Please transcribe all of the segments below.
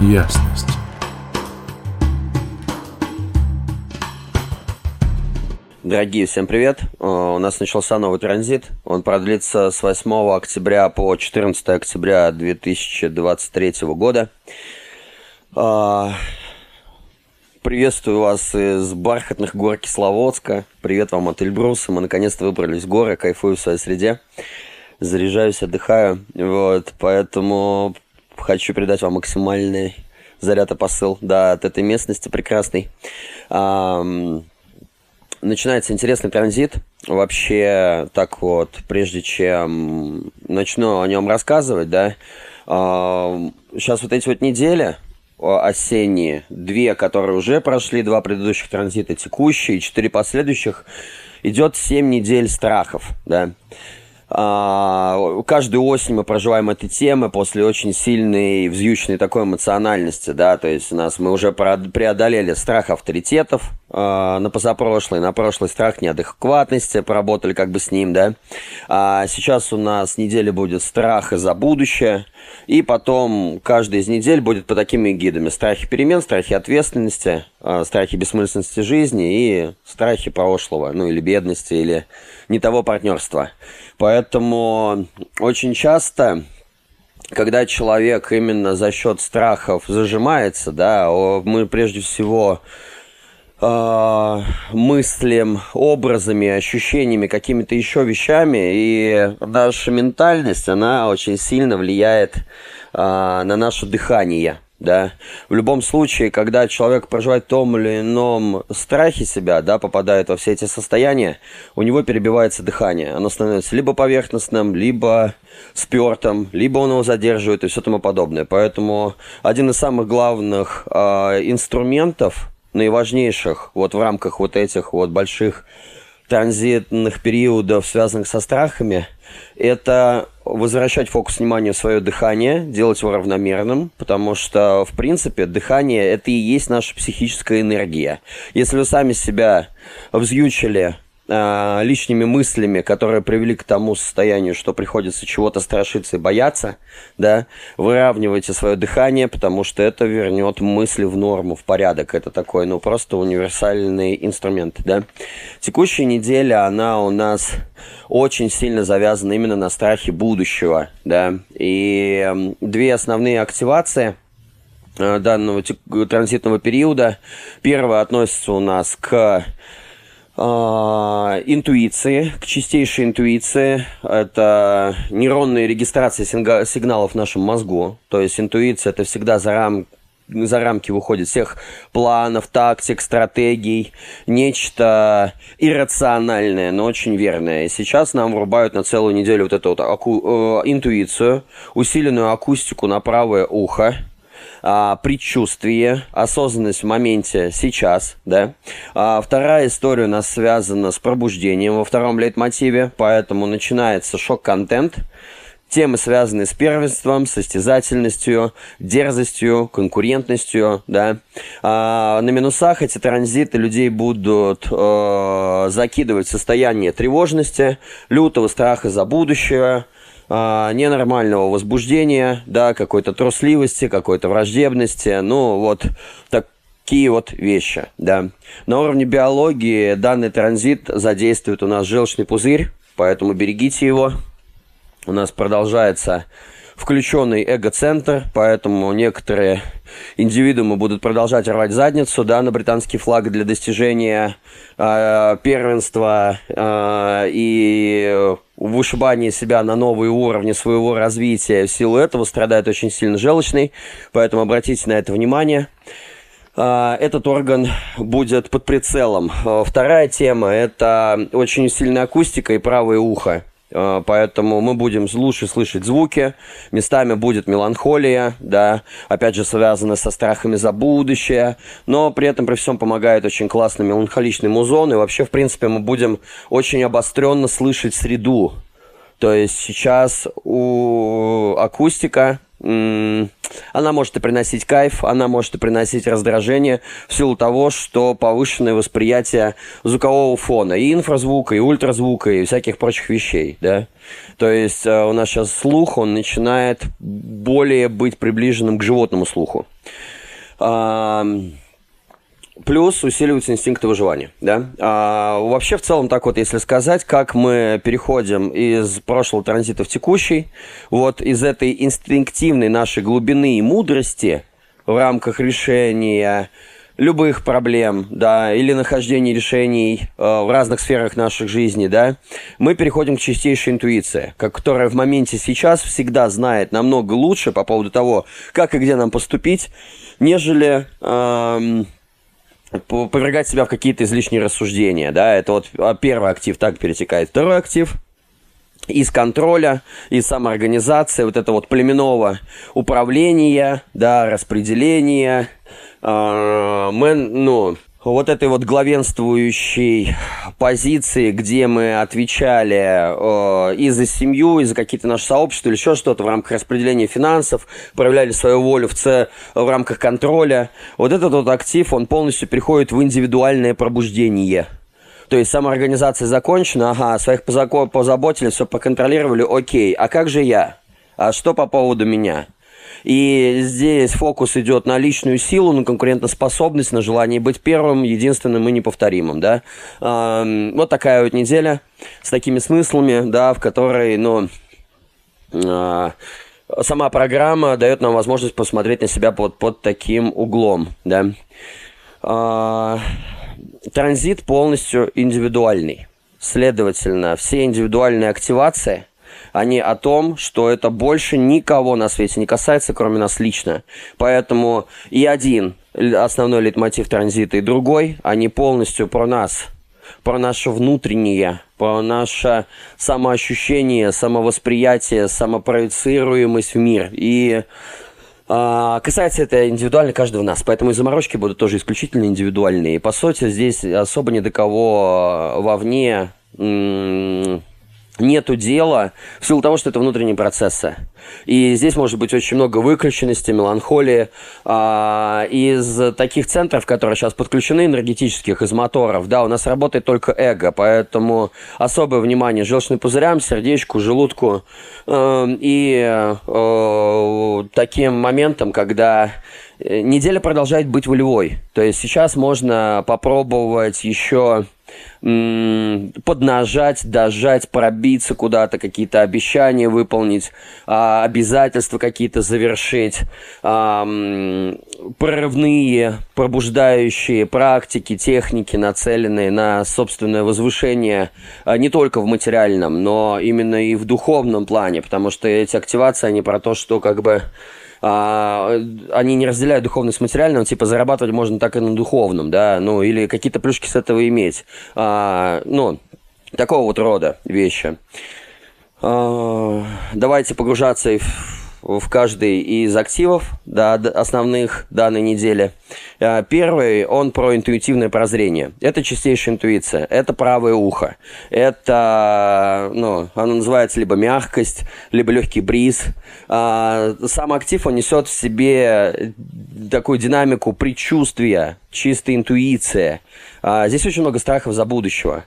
ясность. Дорогие, всем привет. Э, у нас начался новый транзит. Он продлится с 8 октября по 14 октября 2023 года. Э, приветствую вас из бархатных гор Кисловодска. Привет вам от Эльбруса. Мы наконец-то выбрались в горы, кайфую в своей среде. Заряжаюсь, отдыхаю. Вот, поэтому хочу передать вам максимальный заряд и посыл да, от этой местности прекрасной начинается интересный транзит. Вообще, так вот, прежде чем начну о нем рассказывать, да, сейчас вот эти вот недели осенние, две, которые уже прошли, два предыдущих транзита текущие, четыре последующих, идет семь недель страхов, да. А, каждую осень мы проживаем эти темы после очень сильной, взъючной такой эмоциональности, да, то есть у нас мы уже преодолели страх авторитетов э, на позапрошлый, на прошлый страх неадекватности, поработали как бы с ним, да. А сейчас у нас неделя будет страх за будущее, и потом каждая из недель будет по такими гидами. Страхи перемен, страхи ответственности, э, страхи бессмысленности жизни и страхи прошлого, ну или бедности, или не того партнерства. Поэтому очень часто когда человек именно за счет страхов зажимается, да, мы прежде всего э, мыслим образами, ощущениями, какими-то еще вещами, и наша ментальность, она очень сильно влияет э, на наше дыхание да. В любом случае, когда человек проживает в том или ином страхе себя, да, попадает во все эти состояния, у него перебивается дыхание. Оно становится либо поверхностным, либо спертым, либо он его задерживает и все тому подобное. Поэтому один из самых главных э, инструментов, наиважнейших вот в рамках вот этих вот больших транзитных периодов, связанных со страхами, это возвращать фокус внимания в свое дыхание, делать его равномерным, потому что, в принципе, дыхание – это и есть наша психическая энергия. Если вы сами себя взъючили э, лишними мыслями, которые привели к тому состоянию, что приходится чего-то страшиться и бояться, да, выравнивайте свое дыхание, потому что это вернет мысли в норму, в порядок. Это такой, ну, просто универсальный инструмент, да. Текущая неделя, она у нас очень сильно завязана именно на страхе будущего, да. И две основные активации э, – данного транзитного периода. Первая относится у нас к интуиции, к чистейшей интуиции. Это нейронная регистрация сигналов в нашем мозгу. То есть интуиция это всегда за рам за рамки выходит всех планов, тактик, стратегий, нечто иррациональное, но очень верное. И сейчас нам врубают на целую неделю вот эту вот аку, э, интуицию, усиленную акустику на правое ухо, а, предчувствие, осознанность в моменте сейчас, да. А, вторая история у нас связана с пробуждением во втором лейтмотиве, поэтому начинается шок-контент, темы, связанные с первенством, состязательностью, дерзостью, конкурентностью, да. А, на минусах эти транзиты людей будут э, закидывать в состояние тревожности, лютого страха за будущее, а, ненормального возбуждения, да, какой-то трусливости, какой-то враждебности, ну вот такие вот вещи, да. На уровне биологии данный транзит задействует у нас желчный пузырь, поэтому берегите его. У нас продолжается включенный эго-центр, поэтому некоторые индивидуумы будут продолжать рвать задницу да, на британский флаг для достижения э, первенства э, и вышибания себя на новые уровни своего развития. В силу этого страдает очень сильно желчный, поэтому обратите на это внимание этот орган будет под прицелом. Вторая тема – это очень сильная акустика и правое ухо. А, поэтому мы будем лучше слышать звуки, местами будет меланхолия, да, опять же связано со страхами за будущее, но при этом при всем помогает очень классный меланхоличный музон, и вообще, в принципе, мы будем очень обостренно слышать среду. То есть сейчас у акустика она может и приносить кайф, она может и приносить раздражение в силу того, что повышенное восприятие звукового фона, и инфразвука, и ультразвука, и всяких прочих вещей, да. То есть э, у нас сейчас слух, он начинает более быть приближенным к животному слуху. Плюс усиливаются инстинкты выживания, да. А, вообще, в целом, так вот, если сказать, как мы переходим из прошлого транзита в текущий, вот из этой инстинктивной нашей глубины и мудрости в рамках решения любых проблем, да, или нахождения решений э, в разных сферах наших жизни, да, мы переходим к чистейшей интуиции, которая в моменте сейчас всегда знает намного лучше по поводу того, как и где нам поступить, нежели... Э, повергать себя в какие-то излишние рассуждения, да, это вот а, первый актив так перетекает, второй актив из контроля, из самоорганизации, вот это вот племенного управления, да, распределения, э, мы, ну, вот этой вот главенствующей позиции, где мы отвечали э, и за семью, и за какие-то наши сообщества, или еще что-то в рамках распределения финансов, проявляли свою волю в, ц... в рамках контроля, вот этот вот актив, он полностью переходит в индивидуальное пробуждение. То есть самоорганизация закончена, ага, своих позаботили, все поконтролировали, окей, а как же я? А что по поводу меня? И здесь фокус идет на личную силу, на конкурентоспособность, на желание быть первым, единственным и неповторимым, да. Вот такая вот неделя с такими смыслами, да, в которой, ну, а, сама программа дает нам возможность посмотреть на себя под, под таким углом, да. А, транзит полностью индивидуальный. Следовательно, все индивидуальные активации – они о том, что это больше никого на свете не касается, кроме нас лично. Поэтому и один основной лейтмотив транзита, и другой, они полностью про нас, про наше внутреннее, про наше самоощущение, самовосприятие, самопроецируемость в мир. И а, Касается это индивидуально каждого нас, поэтому и заморочки будут тоже исключительно индивидуальные. И, по сути, здесь особо ни до кого вовне нету дела в силу того, что это внутренние процессы. И здесь может быть очень много выключенности, меланхолии. А, из таких центров, которые сейчас подключены энергетических, из моторов, да, у нас работает только эго, поэтому особое внимание желчным пузырям, сердечку, желудку э, и э, таким моментом, когда неделя продолжает быть волевой. То есть сейчас можно попробовать еще поднажать, дожать, пробиться куда-то, какие-то обещания выполнить, а, обязательства какие-то завершить, прорывные, пробуждающие практики, техники, нацеленные на собственное возвышение а, не только в материальном, но именно и в духовном плане, потому что эти активации, они про то, что как бы а, они не разделяют духовность с материальным, типа зарабатывать можно так и на духовном, да, ну, или какие-то плюшки с этого иметь. А, ну, такого вот рода вещи. А, давайте погружаться в в каждый из активов да, основных данной недели. А, первый, он про интуитивное прозрение. Это чистейшая интуиция, это правое ухо. Это, ну, оно называется либо мягкость, либо легкий бриз. А, сам актив, он несет в себе такую динамику предчувствия, чистой интуиции. А, здесь очень много страхов за будущего.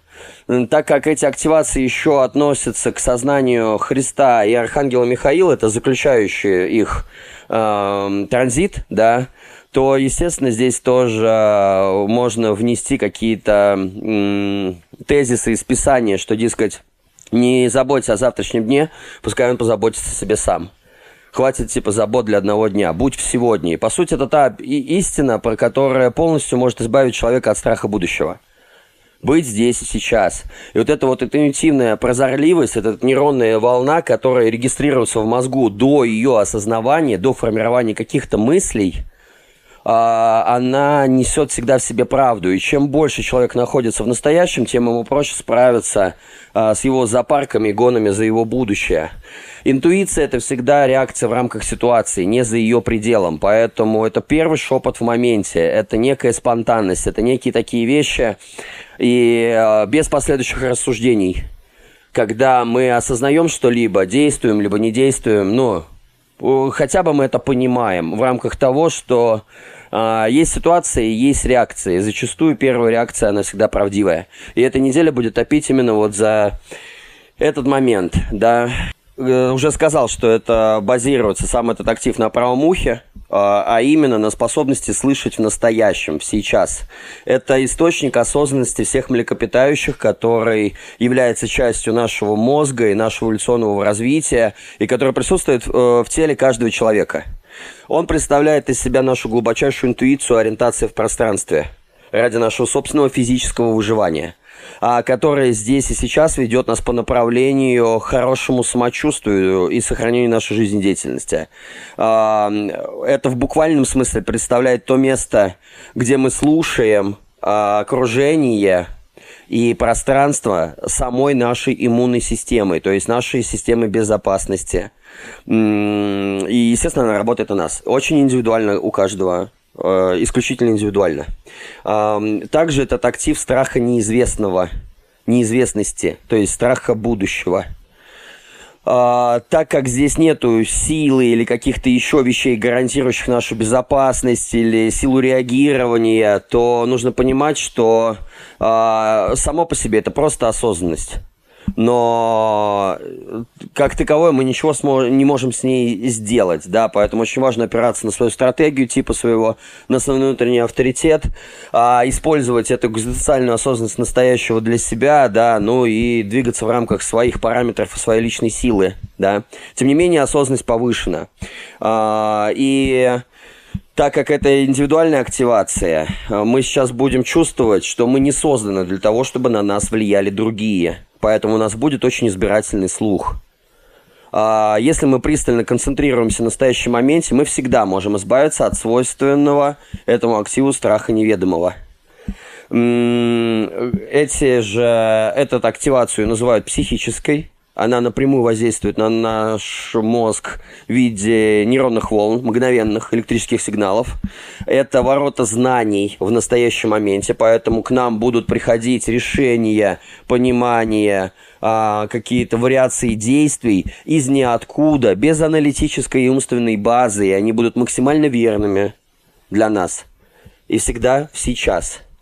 Так как эти активации еще относятся к сознанию Христа и Архангела Михаила, это заключающие их э, транзит, да, то, естественно, здесь тоже э, можно внести какие-то тезисы из Писания, что, дескать, не заботься о завтрашнем дне, пускай он позаботится о себе сам хватит типа забот для одного дня, будь в сегодня. И по сути это та истина, про которая полностью может избавить человека от страха будущего. Быть здесь и сейчас. И вот эта вот интуитивная прозорливость, эта нейронная волна, которая регистрируется в мозгу до ее осознавания, до формирования каких-то мыслей – она несет всегда в себе правду. И чем больше человек находится в настоящем, тем ему проще справиться а, с его запарками и гонами за его будущее. Интуиция – это всегда реакция в рамках ситуации, не за ее пределом. Поэтому это первый шепот в моменте, это некая спонтанность, это некие такие вещи, и а, без последующих рассуждений. Когда мы осознаем что-либо, действуем, либо не действуем, ну, хотя бы мы это понимаем в рамках того, что э, есть ситуации, есть реакции. Зачастую первая реакция, она всегда правдивая. И эта неделя будет топить именно вот за этот момент, да. Э, уже сказал, что это базируется сам этот актив на правом ухе, а, а именно на способности слышать в настоящем, сейчас. Это источник осознанности всех млекопитающих, который является частью нашего мозга и нашего эволюционного развития, и который присутствует э, в теле каждого человека. Он представляет из себя нашу глубочайшую интуицию ориентации в пространстве ради нашего собственного физического выживания – которая здесь и сейчас ведет нас по направлению хорошему самочувствию и сохранению нашей жизнедеятельности. А, это в буквальном смысле представляет то место, где мы слушаем а, окружение и пространство самой нашей иммунной системы, то есть нашей системы безопасности. И, естественно, она работает у нас. Очень индивидуально у каждого исключительно индивидуально. Также этот актив страха неизвестного, неизвестности, то есть страха будущего. А, так как здесь нету силы или каких-то еще вещей, гарантирующих нашу безопасность или силу реагирования, то нужно понимать, что а, само по себе это просто осознанность но как таковое мы ничего не можем с ней сделать, да, поэтому очень важно опираться на свою стратегию, типа своего, на свой внутренний авторитет, а, использовать эту экзистенциальную осознанность настоящего для себя, да, ну и двигаться в рамках своих параметров и своей личной силы, да. Тем не менее, осознанность повышена. А, и так как это индивидуальная активация, мы сейчас будем чувствовать, что мы не созданы для того, чтобы на нас влияли другие – поэтому у нас будет очень избирательный слух. А, если мы пристально концентрируемся на настоящем моменте, мы всегда можем избавиться от свойственного этому активу страха неведомого. Эти же, эту активацию называют психической, она напрямую воздействует на наш мозг в виде нейронных волн, мгновенных электрических сигналов. Это ворота знаний в настоящем моменте, поэтому к нам будут приходить решения, понимания, а, какие-то вариации действий из ниоткуда, без аналитической и умственной базы, и они будут максимально верными для нас. И всегда сейчас –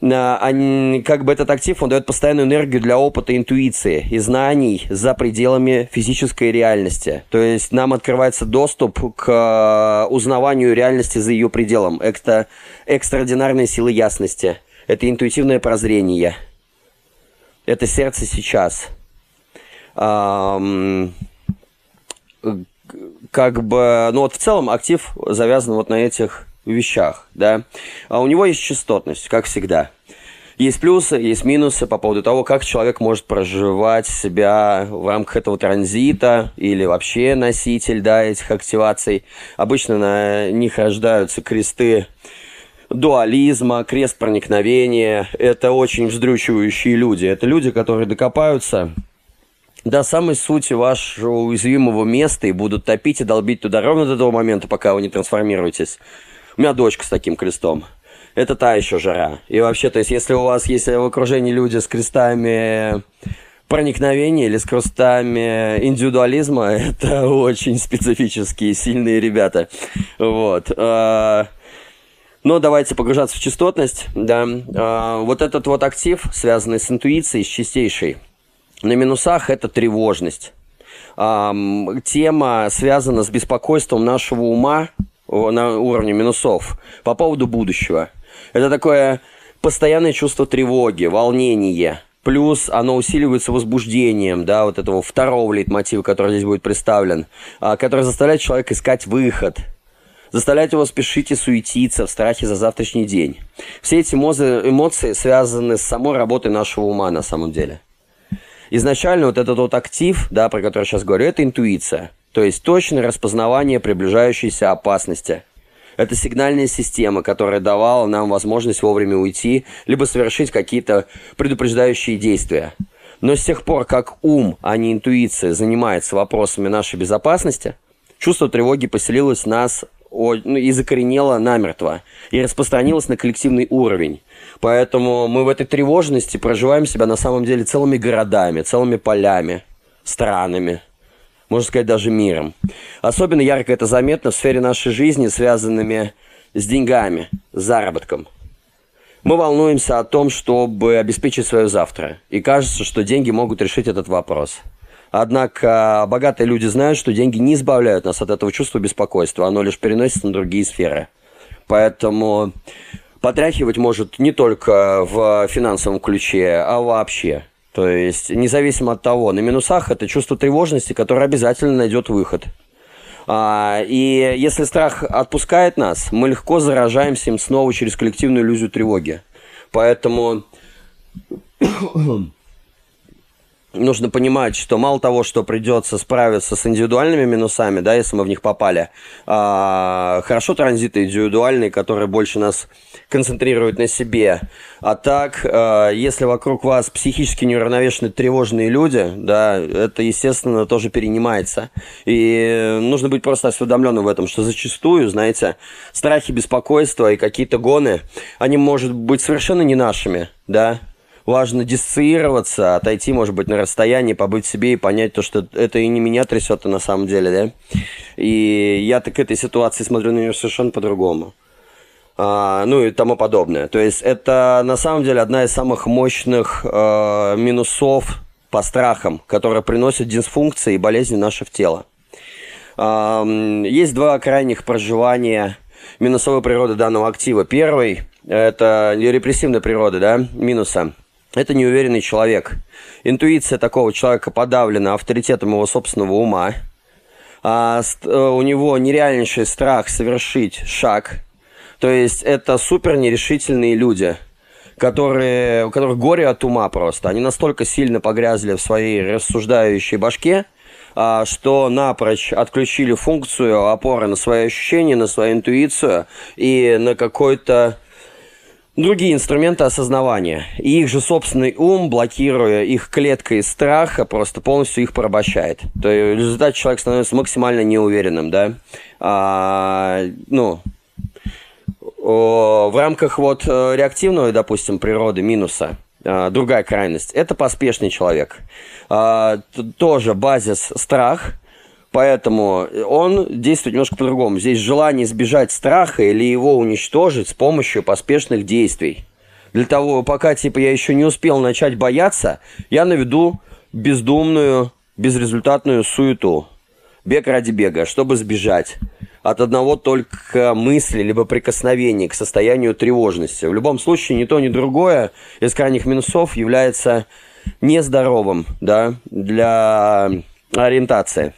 они, как бы этот актив, он дает постоянную энергию для опыта, интуиции и знаний за пределами физической реальности. То есть нам открывается доступ к э, узнаванию реальности за ее пределом. Это экстраординарные силы ясности. Это интуитивное прозрение. Это сердце сейчас. Эм, как бы, ну вот в целом актив завязан вот на этих вещах, да. А у него есть частотность, как всегда. Есть плюсы, есть минусы по поводу того, как человек может проживать себя в рамках этого транзита или вообще носитель, да, этих активаций. Обычно на них рождаются кресты дуализма, крест проникновения. Это очень вздрючивающие люди. Это люди, которые докопаются до самой сути вашего уязвимого места и будут топить и долбить туда ровно до того момента, пока вы не трансформируетесь. У меня дочка с таким крестом. Это та еще жара. И вообще, то есть, если у вас есть в окружении люди с крестами проникновения или с крестами индивидуализма, это очень специфические, сильные ребята. Вот. А, но давайте погружаться в частотность. Да. А, вот этот вот актив, связанный с интуицией, с чистейшей, на минусах это тревожность. Тема связана с беспокойством нашего ума на уровне минусов по поводу будущего. Это такое постоянное чувство тревоги, волнения. Плюс оно усиливается возбуждением, да, вот этого второго лейтмотива, который здесь будет представлен, а, который заставляет человека искать выход, заставляет его спешить и суетиться в страхе за завтрашний день. Все эти эмоции связаны с самой работой нашего ума на самом деле. Изначально вот этот вот актив, да, про который я сейчас говорю, это интуиция – то есть точное распознавание приближающейся опасности. Это сигнальная система, которая давала нам возможность вовремя уйти, либо совершить какие-то предупреждающие действия. Но с тех пор, как ум, а не интуиция, занимается вопросами нашей безопасности, чувство тревоги поселилось в нас ну, и закоренело намертво, и распространилось на коллективный уровень. Поэтому мы в этой тревожности проживаем себя на самом деле целыми городами, целыми полями, странами, можно сказать, даже миром. Особенно ярко это заметно в сфере нашей жизни, связанными с деньгами, с заработком. Мы волнуемся о том, чтобы обеспечить свое завтра. И кажется, что деньги могут решить этот вопрос. Однако богатые люди знают, что деньги не избавляют нас от этого чувства беспокойства, оно лишь переносится на другие сферы. Поэтому потряхивать может не только в финансовом ключе, а вообще. То есть, независимо от того, на минусах это чувство тревожности, которое обязательно найдет выход. А, и если страх отпускает нас, мы легко заражаемся им снова через коллективную иллюзию тревоги. Поэтому нужно понимать, что мало того, что придется справиться с индивидуальными минусами, да, если мы в них попали, а, хорошо транзиты индивидуальные, которые больше нас концентрируют на себе. А так, а, если вокруг вас психически неуравновешенные тревожные люди, да, это, естественно, тоже перенимается. И нужно быть просто осведомленным в этом, что зачастую, знаете, страхи, беспокойства и какие-то гоны, они, может быть, совершенно не нашими, да, важно диссоциироваться, отойти, может быть, на расстояние, побыть себе и понять то, что это и не меня трясет на самом деле, да. И я так этой ситуации смотрю на нее совершенно по-другому. А, ну и тому подобное. То есть это на самом деле одна из самых мощных а, минусов по страхам, которая приносит дисфункции и болезни нашего тела. А, есть два крайних проживания минусовой природы данного актива. Первый – это репрессивная природа, да, минуса – это неуверенный человек. Интуиция такого человека подавлена авторитетом его собственного ума. А э, у него нереальнейший страх совершить шаг. То есть это супер нерешительные люди, которые, у которых горе от ума просто. Они настолько сильно погрязли в своей рассуждающей башке, а, что напрочь отключили функцию опоры на свои ощущения, на свою интуицию и на какой-то другие инструменты осознавания. И их же собственный ум, блокируя их клеткой страха, просто полностью их порабощает. То есть в результате человек становится максимально неуверенным, да. А, ну, в рамках вот э, реактивного, допустим, природы минуса, а, другая крайность, это поспешный человек. А, тоже базис страх – Поэтому он действует немножко по-другому. Здесь желание избежать страха или его уничтожить с помощью поспешных действий. Для того, пока типа я еще не успел начать бояться, я наведу бездумную, безрезультатную суету. Бег ради бега, чтобы сбежать от одного только мысли либо прикосновения к состоянию тревожности. В любом случае, ни то, ни другое из крайних минусов является нездоровым да, для ориентации.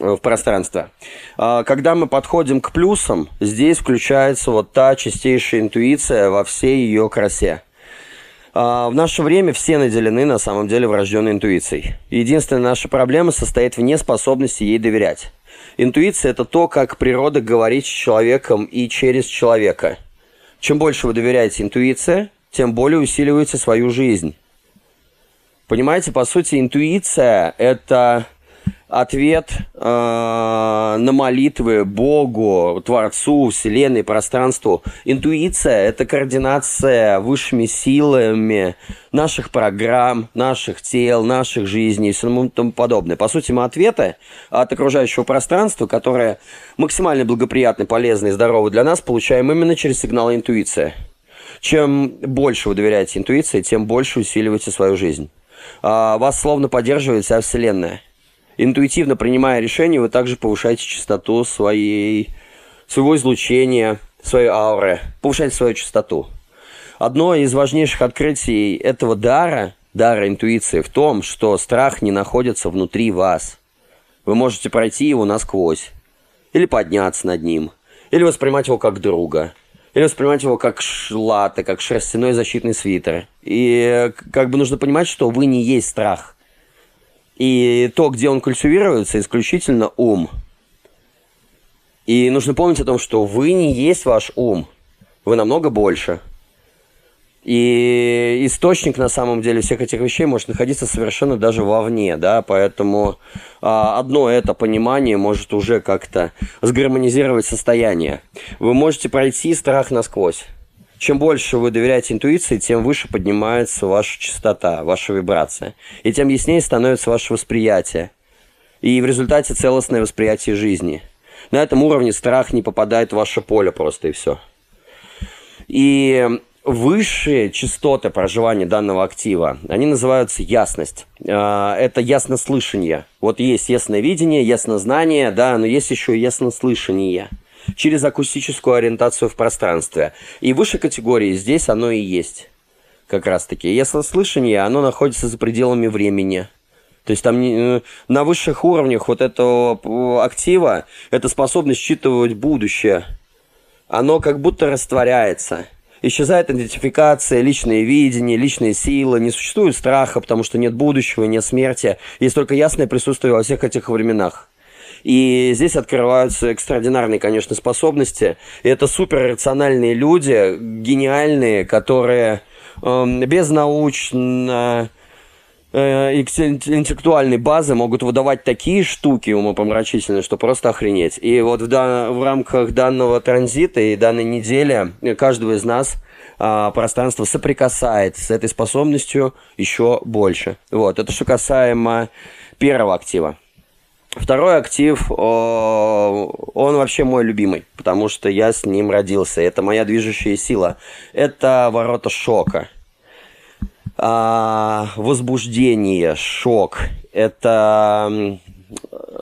Э, в пространство. А, когда мы подходим к плюсам, здесь включается вот та чистейшая интуиция во всей ее красе. А, в наше время все наделены на самом деле врожденной интуицией. Единственная наша проблема состоит в неспособности ей доверять. Интуиция – это то, как природа говорит с человеком и через человека. Чем больше вы доверяете интуиции, тем более усиливаете свою жизнь. Понимаете, по сути, интуиция – это ответ э, на молитвы Богу, Творцу, Вселенной, пространству. Интуиция – это координация высшими силами наших программ, наших тел, наших жизней и тому подобное. По сути, мы ответы от окружающего пространства, которое максимально благоприятны, полезны и здоровы для нас, получаем именно через сигналы интуиции. Чем больше вы доверяете интуиции, тем больше усиливаете свою жизнь. А, вас словно поддерживает вся Вселенная интуитивно принимая решения, вы также повышаете частоту своей, своего излучения, своей ауры, повышаете свою частоту. Одно из важнейших открытий этого дара, дара интуиции, в том, что страх не находится внутри вас. Вы можете пройти его насквозь, или подняться над ним, или воспринимать его как друга, или воспринимать его как шлата, как шерстяной защитный свитер. И как бы нужно понимать, что вы не есть страх – и то, где он культивируется, исключительно ум. И нужно помнить о том, что вы не есть ваш ум. Вы намного больше. И источник, на самом деле, всех этих вещей может находиться совершенно даже вовне, да, поэтому а, одно это понимание может уже как-то сгармонизировать состояние. Вы можете пройти страх насквозь чем больше вы доверяете интуиции, тем выше поднимается ваша частота, ваша вибрация. И тем яснее становится ваше восприятие. И в результате целостное восприятие жизни. На этом уровне страх не попадает в ваше поле просто и все. И высшие частоты проживания данного актива, они называются ясность. А, это яснослышание. Вот есть ясновидение, яснознание, да, но есть еще яснослышание через акустическую ориентацию в пространстве. И выше категории здесь оно и есть. Как раз таки. Яснослышание, оно находится за пределами времени. То есть там э, на высших уровнях вот этого э, актива это способность считывать будущее. Оно как будто растворяется. Исчезает идентификация, личное видение, личные силы, не существует страха, потому что нет будущего, нет смерти. Есть только ясное присутствие во всех этих временах. И здесь открываются экстраординарные, конечно, способности. И это суперрациональные люди, гениальные, которые э, безнаучно э, интеллектуальной базы могут выдавать такие штуки умопомрачительные, что просто охренеть. И вот в, дан- в рамках данного транзита и данной недели каждого из нас а, пространство соприкасает с этой способностью еще больше. Вот, это что касаемо первого актива. Второй актив, он вообще мой любимый, потому что я с ним родился. Это моя движущая сила. Это ворота шока. А, возбуждение, шок. Это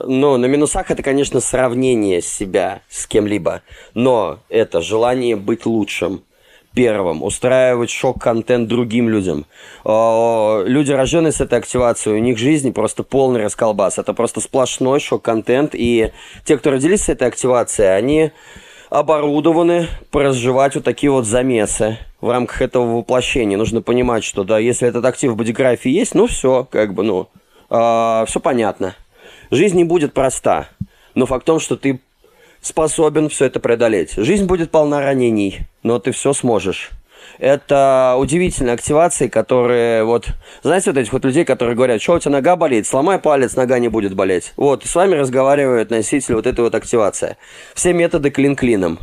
ну, на минусах это, конечно, сравнение себя с кем-либо, но это желание быть лучшим, первым, устраивать шок-контент другим людям. Люди, рожденные с этой активацией, у них жизнь просто полный расколбас. Это просто сплошной шок-контент. И те, кто родились с этой активацией, они оборудованы проживать вот такие вот замесы в рамках этого воплощения. Нужно понимать, что да, если этот актив в бодиграфии есть, ну все, как бы, ну, э, все понятно. Жизнь не будет проста. Но факт в том, что ты способен все это преодолеть. Жизнь будет полна ранений, но ты все сможешь. Это удивительные активации, которые вот... Знаете, вот этих вот людей, которые говорят, что у тебя нога болит, сломай палец, нога не будет болеть. Вот, с вами разговаривает носитель вот этой вот активации. Все методы клин-клином.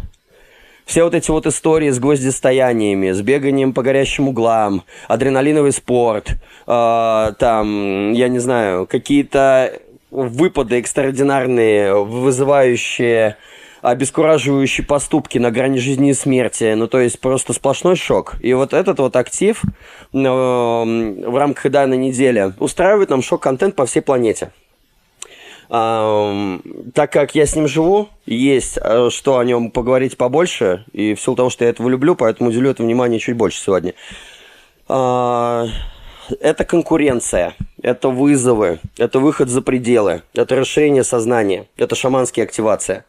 Все вот эти вот истории с гвоздистояниями, с беганием по горящим углам, адреналиновый спорт, э, там, я не знаю, какие-то выпады экстраординарные, вызывающие обескураживающие поступки на грани жизни и смерти. Ну, то есть просто сплошной шок. И вот этот вот актив э, в рамках данной недели устраивает нам шок-контент по всей планете. А, так как я с ним живу, есть э, что о нем поговорить побольше, и в силу того, что я этого люблю, поэтому уделю это внимание чуть больше сегодня. А, это конкуренция, это вызовы, это выход за пределы, это расширение сознания, это шаманские активация.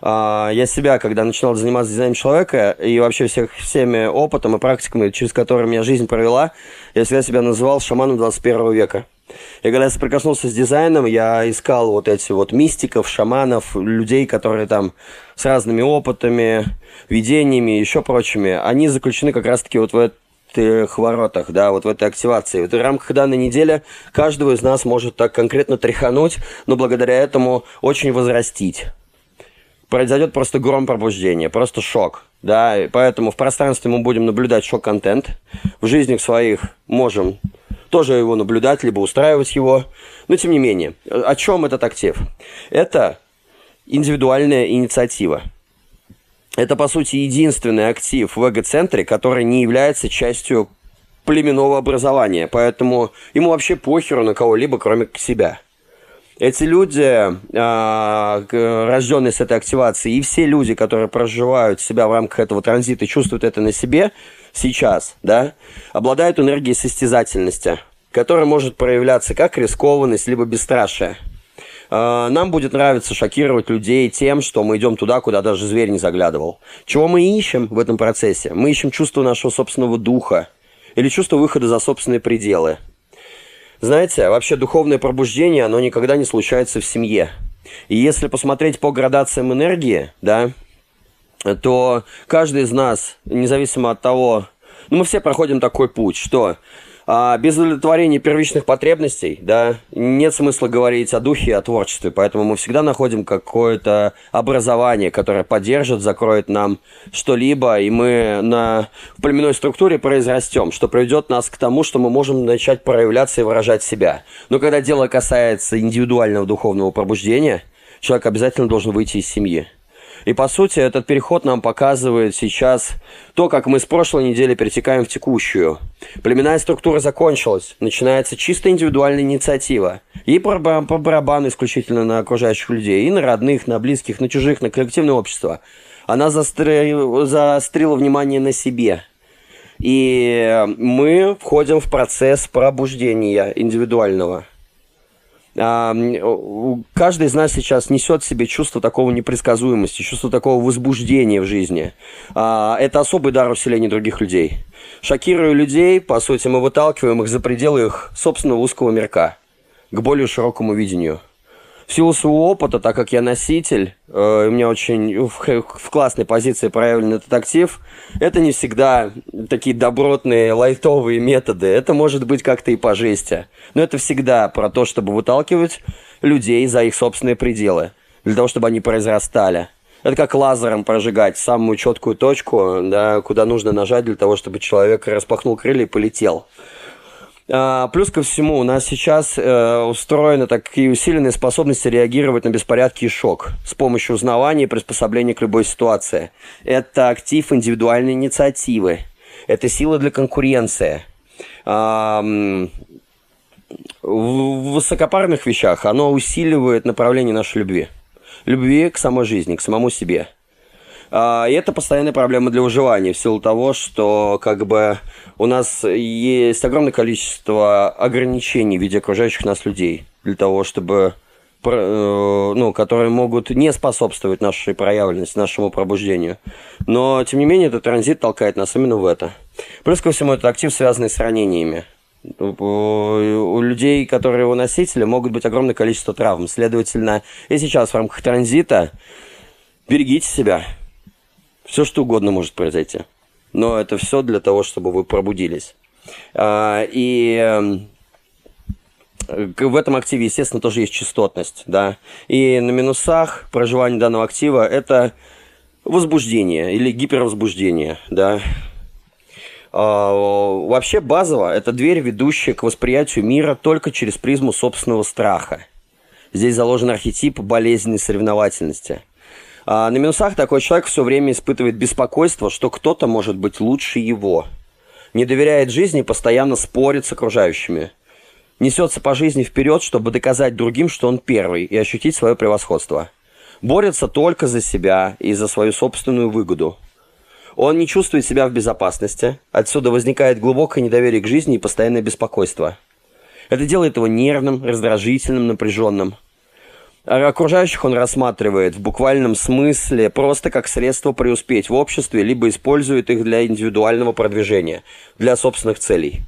А, я себя, когда начинал заниматься дизайном человека и вообще всех, всеми опытом и практиками, через которые меня жизнь провела, я всегда себя называл шаманом 21 века. И когда я соприкоснулся с дизайном, я искал вот эти вот мистиков, шаманов, людей, которые там с разными опытами, видениями еще прочими. Они заключены как раз-таки вот в этом этих воротах, да, вот в этой активации. Вот в рамках данной недели каждого из нас может так конкретно тряхануть, но благодаря этому очень возрастить. Произойдет просто гром пробуждения, просто шок, да, и поэтому в пространстве мы будем наблюдать шок-контент, в жизнях своих можем тоже его наблюдать, либо устраивать его, но тем не менее, о чем этот актив? Это индивидуальная инициатива. Это, по сути, единственный актив в эго-центре, который не является частью племенного образования, поэтому ему вообще похеру на кого-либо, кроме себя. Эти люди, а, рожденные с этой активацией, и все люди, которые проживают себя в рамках этого транзита и чувствуют это на себе сейчас, да, обладают энергией состязательности, которая может проявляться как рискованность, либо бесстрашие – Э, нам будет нравиться шокировать людей тем, что мы идем туда, куда даже зверь не заглядывал. Чего мы ищем в этом процессе? Мы ищем чувство нашего собственного духа или чувство выхода за собственные пределы. Знаете, вообще духовное пробуждение, оно никогда не случается в семье. И если посмотреть по градациям энергии, да, то каждый из нас, независимо от того, ну, мы все проходим такой путь, что А без удовлетворения первичных потребностей, да, нет смысла говорить о духе и о творчестве, поэтому мы всегда находим какое-то образование, которое поддержит, закроет нам что-либо, и мы на в племенной структуре произрастем, что приведет нас к тому, что мы можем начать проявляться и выражать себя. Но когда дело касается индивидуального духовного пробуждения, человек обязательно должен выйти из семьи. И по сути этот переход нам показывает сейчас то, как мы с прошлой недели перетекаем в текущую. Племенная структура закончилась, начинается чисто индивидуальная инициатива. И по, по барабану исключительно на окружающих людей, и на родных, на близких, на чужих, на коллективное общество. Она заострила, заострила внимание на себе. И мы входим в процесс пробуждения индивидуального – каждый из нас сейчас несет в себе чувство такого непредсказуемости, чувство такого возбуждения в жизни. А, это особый дар усиления других людей. Шокируя людей, по сути, мы выталкиваем их за пределы их собственного узкого мирка к более широкому видению – в силу своего опыта, так как я носитель, э, у меня очень в, в классной позиции проявлен этот актив, это не всегда такие добротные, лайтовые методы. Это может быть как-то и по жести. Но это всегда про то, чтобы выталкивать людей за их собственные пределы, для того, чтобы они произрастали. Это как лазером прожигать самую четкую точку, да, куда нужно нажать для того, чтобы человек распахнул крылья и полетел. А, плюс ко всему, у нас сейчас э, устроены такие усиленные способности реагировать на беспорядки и шок с помощью узнавания и приспособления к любой ситуации. Это актив индивидуальной инициативы. Это сила для конкуренции. А, в высокопарных вещах оно усиливает направление нашей любви. Любви к самой жизни, к самому себе. А, и это постоянная проблема для выживания в силу того, что как бы у нас есть огромное количество ограничений в виде окружающих нас людей для того, чтобы э, ну, которые могут не способствовать нашей проявленности, нашему пробуждению. Но, тем не менее, этот транзит толкает нас именно в это. Плюс ко всему, это актив, связанный с ранениями. У людей, которые его носители, могут быть огромное количество травм. Следовательно, и сейчас в рамках транзита берегите себя, все что угодно может произойти. Но это все для того, чтобы вы пробудились. А, и эм, в этом активе, естественно, тоже есть частотность, да. И на минусах проживания данного актива это возбуждение или гипервозбуждение, да. А, вообще базово это дверь, ведущая к восприятию мира только через призму собственного страха. Здесь заложен архетип болезненной соревновательности – а на минусах такой человек все время испытывает беспокойство, что кто-то может быть лучше его. Не доверяет жизни постоянно спорит с окружающими. Несется по жизни вперед, чтобы доказать другим, что он первый, и ощутить свое превосходство. Борется только за себя и за свою собственную выгоду. Он не чувствует себя в безопасности, отсюда возникает глубокое недоверие к жизни и постоянное беспокойство. Это делает его нервным, раздражительным, напряженным – Окружающих он рассматривает в буквальном смысле просто как средство преуспеть в обществе, либо использует их для индивидуального продвижения, для собственных целей.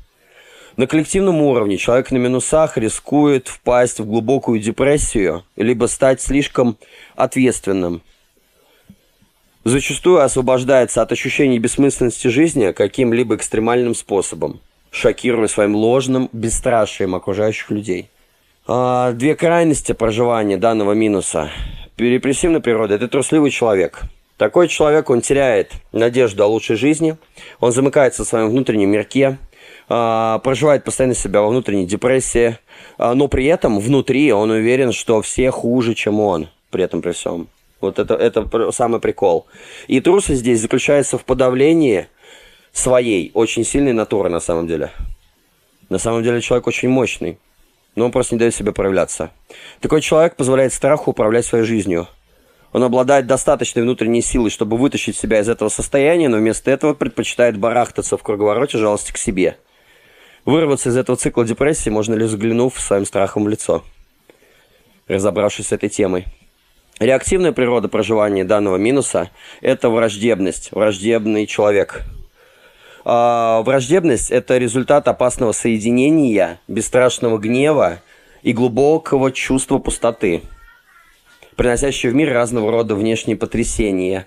На коллективном уровне человек на минусах рискует впасть в глубокую депрессию, либо стать слишком ответственным. Зачастую освобождается от ощущений бессмысленности жизни каким-либо экстремальным способом, шокируя своим ложным бесстрашием окружающих людей. А, две крайности проживания данного минуса. Репрессивной природы – это трусливый человек. Такой человек, он теряет надежду о лучшей жизни, он замыкается в своем внутреннем мирке, а, проживает постоянно себя во внутренней депрессии, а, но при этом внутри он уверен, что все хуже, чем он, при этом при всем. Вот это, это самый прикол. И трусость здесь заключается в подавлении своей очень сильной натуры на самом деле. На самом деле человек очень мощный но он просто не дает себе проявляться. Такой человек позволяет страху управлять своей жизнью. Он обладает достаточной внутренней силой, чтобы вытащить себя из этого состояния, но вместо этого предпочитает барахтаться в круговороте жалости к себе. Вырваться из этого цикла депрессии можно лишь взглянув своим страхом в лицо, разобравшись с этой темой. Реактивная природа проживания данного минуса – это враждебность, враждебный человек – враждебность – это результат опасного соединения, бесстрашного гнева и глубокого чувства пустоты, приносящего в мир разного рода внешние потрясения.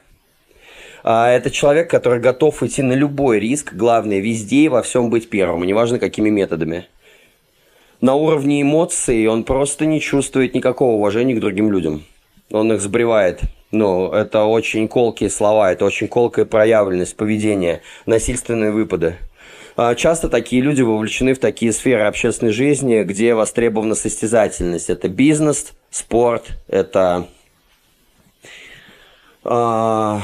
А это человек, который готов идти на любой риск, главное везде и во всем быть первым, неважно какими методами. На уровне эмоций он просто не чувствует никакого уважения к другим людям. Он их сбривает. Ну, это очень колкие слова, это очень колкая проявленность поведения, насильственные выпады. А часто такие люди вовлечены в такие сферы общественной жизни, где востребована состязательность. Это бизнес, спорт, это а,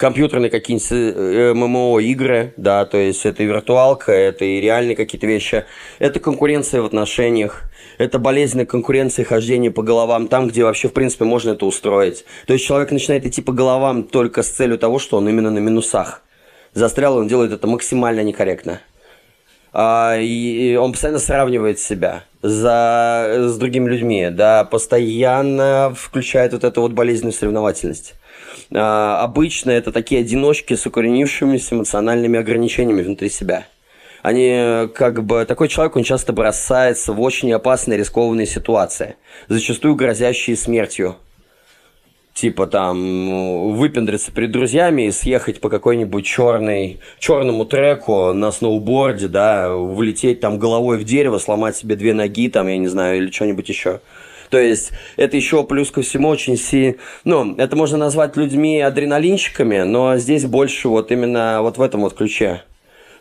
компьютерные какие-нибудь э, ММО-игры, да, то есть это и виртуалка, это и реальные какие-то вещи. Это конкуренция в отношениях, это болезненная конкуренция хождение по головам там, где вообще, в принципе, можно это устроить. То есть человек начинает идти по головам только с целью того, что он именно на минусах. Застрял, он делает это максимально некорректно. А, и он постоянно сравнивает себя за, с другими людьми, да, постоянно включает вот эту вот болезненную соревновательность. А, обычно это такие одиночки с укоренившимися эмоциональными ограничениями внутри себя. Они, как бы, такой человек, он часто бросается в очень опасные, рискованные ситуации, зачастую грозящие смертью типа там выпендриться перед друзьями и съехать по какой-нибудь черной, черному треку на сноуборде, да, влететь там головой в дерево, сломать себе две ноги, там, я не знаю, или что-нибудь еще. То есть это еще плюс ко всему очень си... Ну, это можно назвать людьми адреналинщиками, но здесь больше вот именно вот в этом вот ключе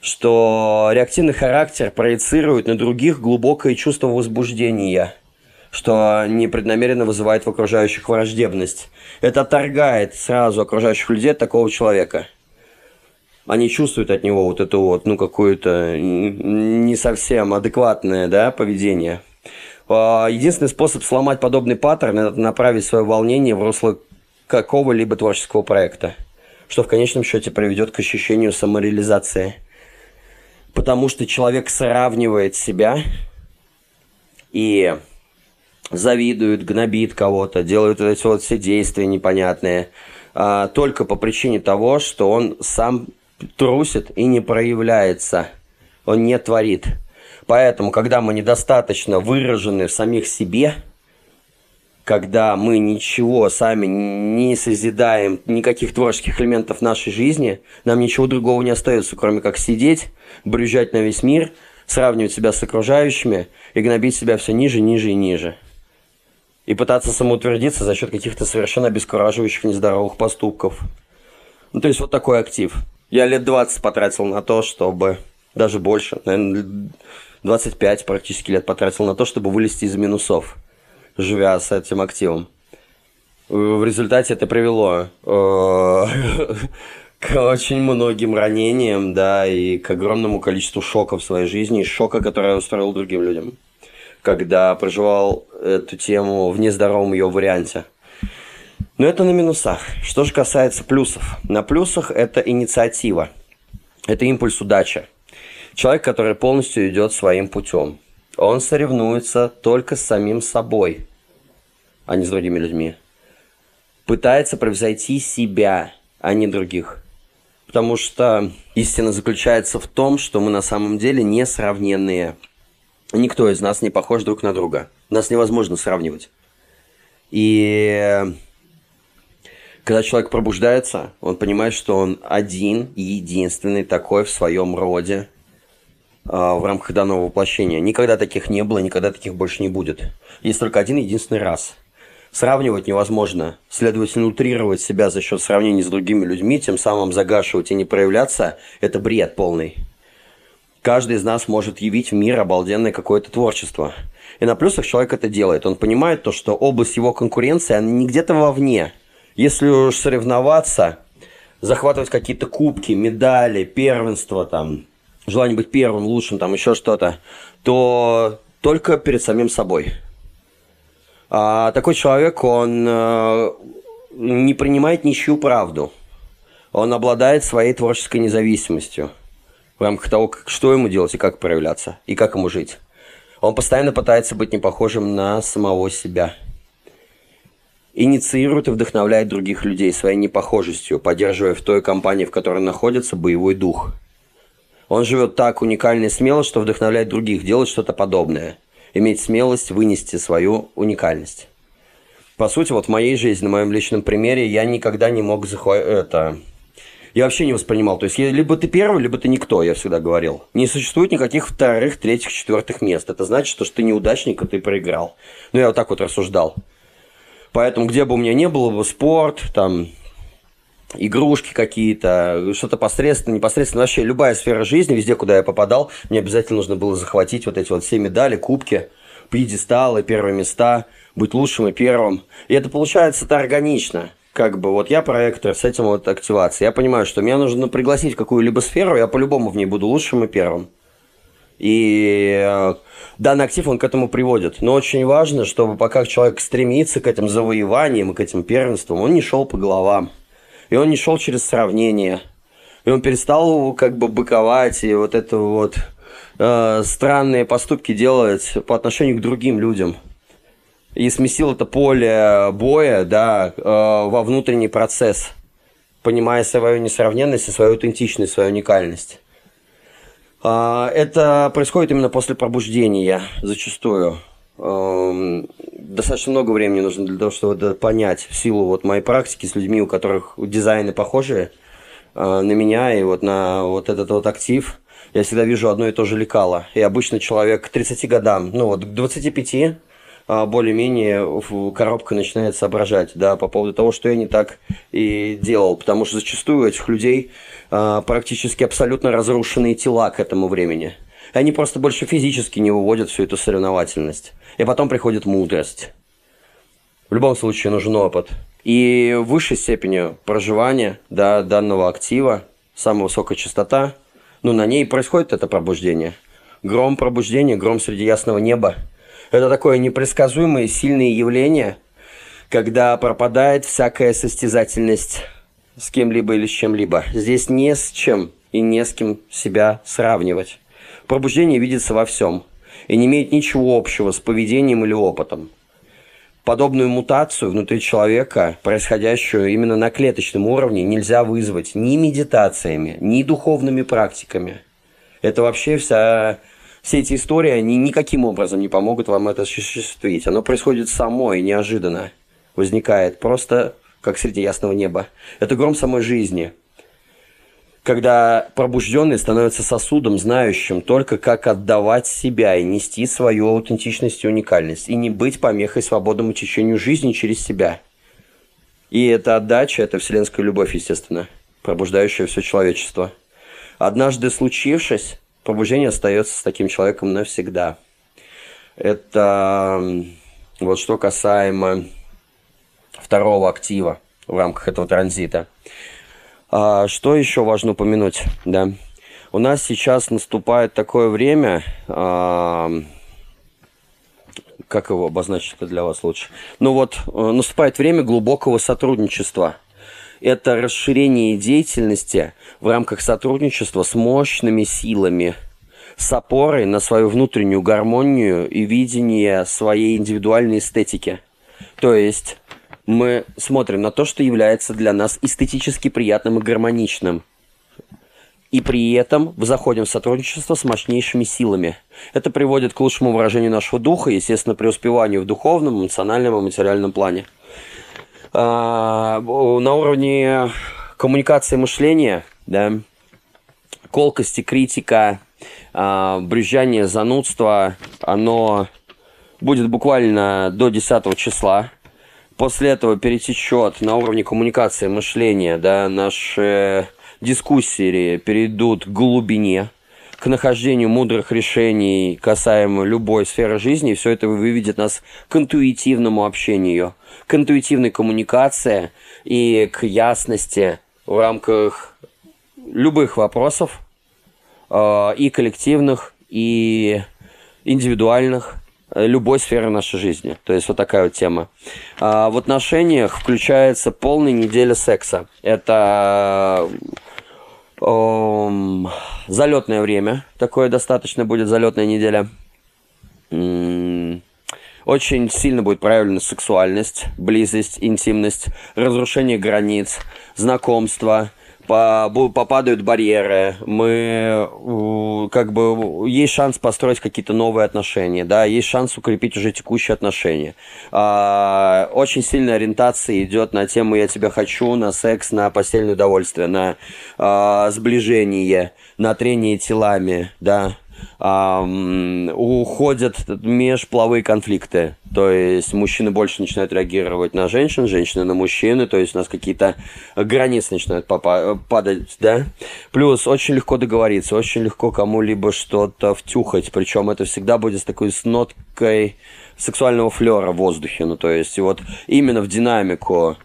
что реактивный характер проецирует на других глубокое чувство возбуждения – что непреднамеренно вызывает в окружающих враждебность. Это отторгает сразу окружающих людей от такого человека. Они чувствуют от него вот это вот, ну, какое-то не совсем адекватное, да, поведение. А, единственный способ сломать подобный паттерн – это направить свое волнение в русло какого-либо творческого проекта, что в конечном счете приведет к ощущению самореализации. Потому что человек сравнивает себя и завидует, гнобит кого-то, делают эти вот все действия непонятные, а, только по причине того, что он сам трусит и не проявляется, он не творит. Поэтому, когда мы недостаточно выражены в самих себе, когда мы ничего сами не созидаем, никаких творческих элементов нашей жизни, нам ничего другого не остается, кроме как сидеть, брюзжать на весь мир, сравнивать себя с окружающими и гнобить себя все ниже, ниже и ниже и пытаться самоутвердиться за счет каких-то совершенно обескураживающих нездоровых поступков. Ну, то есть вот такой актив. Я лет 20 потратил на то, чтобы... Даже больше, наверное, 25 практически лет потратил на то, чтобы вылезти из минусов, живя с этим активом. В результате это привело э, к очень многим ранениям, да, и к огромному количеству шоков в своей жизни, шока, который я устроил другим людям когда проживал эту тему в нездоровом ее варианте. Но это на минусах. Что же касается плюсов. На плюсах это инициатива. Это импульс удачи. Человек, который полностью идет своим путем. Он соревнуется только с самим собой, а не с другими людьми. Пытается превзойти себя, а не других. Потому что истина заключается в том, что мы на самом деле несравненные. Никто из нас не похож друг на друга. Нас невозможно сравнивать. И когда человек пробуждается, он понимает, что он один, единственный такой в своем роде э, в рамках данного воплощения. Никогда таких не было, никогда таких больше не будет. Есть только один единственный раз. Сравнивать невозможно. Следовательно, утрировать себя за счет сравнения с другими людьми, тем самым загашивать и не проявляться – это бред полный каждый из нас может явить в мир обалденное какое-то творчество. И на плюсах человек это делает. Он понимает то, что область его конкуренции, она не где-то вовне. Если уж соревноваться, захватывать какие-то кубки, медали, первенства, там, желание быть первым, лучшим, там, еще что-то, то только перед самим собой. А такой человек, он э, не принимает ничью правду. Он обладает своей творческой независимостью в рамках того, что ему делать и как проявляться, и как ему жить. Он постоянно пытается быть не похожим на самого себя. Инициирует и вдохновляет других людей своей непохожестью, поддерживая в той компании, в которой находится, боевой дух. Он живет так уникально и смело, что вдохновляет других делать что-то подобное. Иметь смелость вынести свою уникальность. По сути, вот в моей жизни, на моем личном примере, я никогда не мог захватить это я вообще не воспринимал. То есть, либо ты первый, либо ты никто, я всегда говорил. Не существует никаких вторых, третьих, четвертых мест. Это значит, что ты неудачник, и ты проиграл. Ну, я вот так вот рассуждал. Поэтому, где бы у меня не было бы спорт, там, игрушки какие-то, что-то посредственно, непосредственно, вообще любая сфера жизни, везде, куда я попадал, мне обязательно нужно было захватить вот эти вот все медали, кубки, пьедесталы, первые места, быть лучшим и первым. И это получается-то органично как бы вот я проектор с этим вот активацией. Я понимаю, что мне нужно пригласить в какую-либо сферу, я по-любому в ней буду лучшим и первым. И э, данный актив, он к этому приводит. Но очень важно, чтобы пока человек стремится к этим завоеваниям и к этим первенствам, он не шел по головам. И он не шел через сравнение. И он перестал как бы быковать и вот это вот э, странные поступки делать по отношению к другим людям – и сместил это поле боя да, э, во внутренний процесс, понимая свою несравненность и свою аутентичность, свою уникальность. А, это происходит именно после пробуждения зачастую. Эм, достаточно много времени нужно для того, чтобы понять в силу вот моей практики с людьми, у которых дизайны похожие э, на меня и вот на вот этот вот актив. Я всегда вижу одно и то же лекало. И обычно человек к 30 годам, ну вот к 25 а, более-менее коробка начинает соображать, да, по поводу того, что я не так и делал, потому что зачастую у этих людей а, практически абсолютно разрушенные тела к этому времени. Они просто больше физически не выводят всю эту соревновательность. И потом приходит мудрость. В любом случае нужен опыт. И в высшей степени проживания да, данного актива, самая высокая частота, ну, на ней происходит это пробуждение. Гром пробуждения, гром среди ясного неба – это такое непредсказуемое сильное явление, когда пропадает всякая состязательность с кем-либо или с чем-либо. Здесь не с чем и не с кем себя сравнивать. Пробуждение видится во всем и не имеет ничего общего с поведением или опытом. Подобную мутацию внутри человека, происходящую именно на клеточном уровне, нельзя вызвать ни медитациями, ни духовными практиками. Это вообще вся все эти истории, они никаким образом не помогут вам это осуществить. Оно происходит само и неожиданно. Возникает просто как среди ясного неба. Это гром самой жизни. Когда пробужденный становится сосудом, знающим только как отдавать себя и нести свою аутентичность и уникальность, и не быть помехой свободному течению жизни через себя. И эта отдача – это вселенская любовь, естественно, пробуждающая все человечество. Однажды случившись, пробуждение остается с таким человеком навсегда. Это вот что касаемо второго актива в рамках этого транзита. А, что еще важно упомянуть? Да. У нас сейчас наступает такое время, а, как его обозначить для вас лучше? Ну вот, э, наступает время глубокого сотрудничества – это расширение деятельности в рамках сотрудничества с мощными силами, с опорой на свою внутреннюю гармонию и видение своей индивидуальной эстетики. То есть мы смотрим на то, что является для нас эстетически приятным и гармоничным. И при этом заходим в сотрудничество с мощнейшими силами. Это приводит к лучшему выражению нашего духа, естественно, преуспеванию в духовном, эмоциональном и материальном плане. А, на уровне коммуникации мышления, да, колкости, критика, а, брюзжание, занудство, оно будет буквально до 10 числа. После этого перетечет на уровне коммуникации мышления, да, наши дискуссии перейдут к глубине, к нахождению мудрых решений касаемо любой сферы жизни, и все это выведет нас к интуитивному общению, к интуитивной коммуникации и к ясности в рамках любых вопросов, э, и коллективных, и индивидуальных, любой сферы нашей жизни. То есть вот такая вот тема. А в отношениях включается полная неделя секса. Это Эм, залетное время. Такое достаточно будет залетная неделя. Очень сильно будет проявлена сексуальность, близость, интимность, разрушение границ, знакомство, попадают барьеры, мы как бы есть шанс построить какие-то новые отношения, да, есть шанс укрепить уже текущие отношения. А, очень сильная ориентация идет на тему «я тебя хочу», на секс, на постельное удовольствие, на а, сближение, на трение телами, да, уходят межполовые конфликты. То есть мужчины больше начинают реагировать на женщин, женщины на мужчины, то есть у нас какие-то границы начинают падать, да. Плюс очень легко договориться, очень легко кому-либо что-то втюхать, причем это всегда будет с такой с ноткой сексуального флера в воздухе. Ну, то есть, вот именно в динамику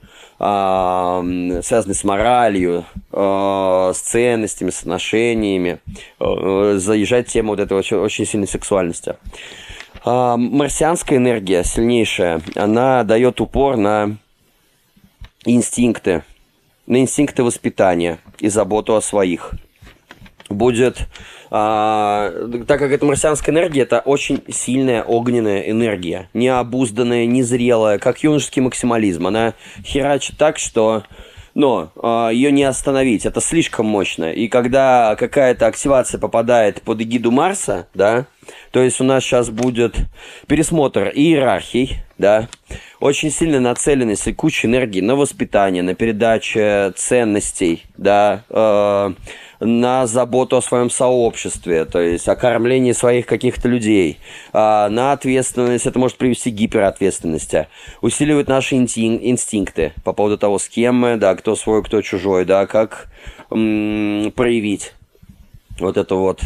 связанные с моралью, а, с ценностями, с отношениями, а, заезжает тема вот этой очень, очень сильной сексуальности. А, марсианская энергия сильнейшая, она дает упор на инстинкты, на инстинкты воспитания и заботу о своих. Будет а, так как это марсианская энергия, это очень сильная огненная энергия, необузданная, незрелая, как юношеский максимализм. Она херачит так, что но э, ее не остановить, это слишком мощно. И когда какая-то активация попадает под эгиду Марса, да, то есть у нас сейчас будет пересмотр иерархий, да, очень сильно нацеленность и куча энергии на воспитание, на передачу ценностей, да, э, на заботу о своем сообществе, то есть о кормлении своих каких-то людей, а, на ответственность, это может привести к гиперответственности, усиливает наши инстинкты по поводу того, с кем мы, да, кто свой, кто чужой, да, как м- проявить вот эту вот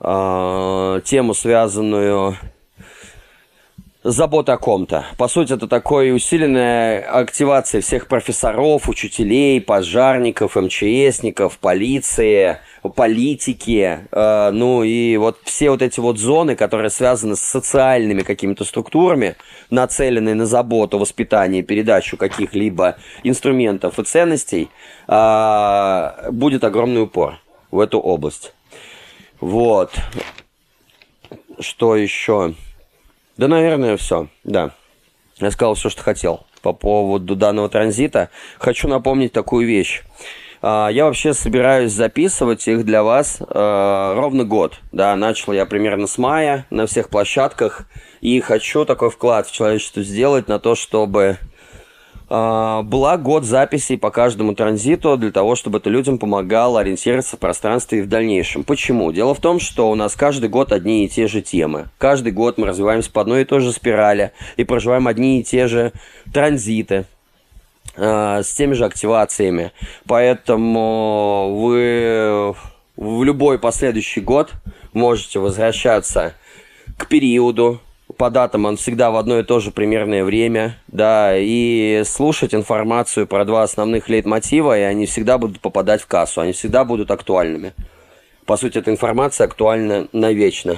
а, тему, связанную забота о ком-то. По сути, это такое усиленная активация всех профессоров, учителей, пожарников, МЧСников, полиции, политики, э, ну и вот все вот эти вот зоны, которые связаны с социальными какими-то структурами, нацеленные на заботу, воспитание, передачу каких-либо инструментов и ценностей, э, будет огромный упор в эту область. Вот. Что еще? Да, наверное, все. Да. Я сказал все, что хотел по поводу данного транзита. Хочу напомнить такую вещь. А, я вообще собираюсь записывать их для вас э, ровно год. Да, начал я примерно с мая на всех площадках. И хочу такой вклад в человечество сделать на то, чтобы была год записей по каждому транзиту для того, чтобы это людям помогало ориентироваться в пространстве и в дальнейшем. Почему? Дело в том, что у нас каждый год одни и те же темы. Каждый год мы развиваемся по одной и той же спирали и проживаем одни и те же транзиты э, с теми же активациями. Поэтому вы в любой последующий год можете возвращаться к периоду, по датам он всегда в одно и то же примерное время, да, и слушать информацию про два основных лейтмотива, и они всегда будут попадать в кассу, они всегда будут актуальными. По сути, эта информация актуальна навечно.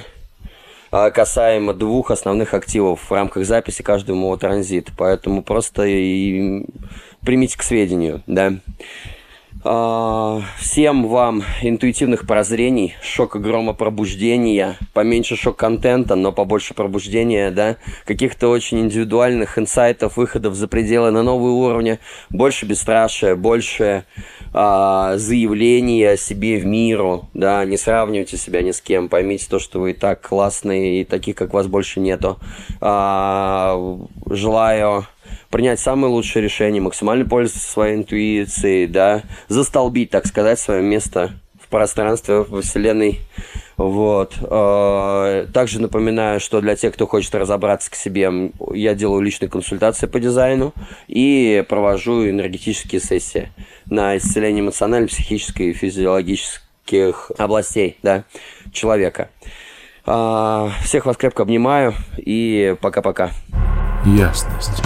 А касаемо двух основных активов в рамках записи каждого транзита. Поэтому просто и примите к сведению, да. А, всем вам интуитивных прозрений, шока грома пробуждения, поменьше шок-контента, но побольше пробуждения, да, каких-то очень индивидуальных инсайтов, выходов за пределы на новые уровни, больше бесстрашия, больше а, заявлений о себе в миру, да, не сравнивайте себя ни с кем, поймите то, что вы и так классные, и таких, как вас, больше нету. А, желаю принять самое лучшее решение, максимально пользоваться своей интуицией, да, застолбить, так сказать, свое место в пространстве, во Вселенной. Вот. А, также напоминаю, что для тех, кто хочет разобраться к себе, я делаю личные консультации по дизайну и провожу энергетические сессии на исцеление эмоциональной, психической и физиологических областей да, человека. А, всех вас крепко обнимаю и пока-пока. Ясность.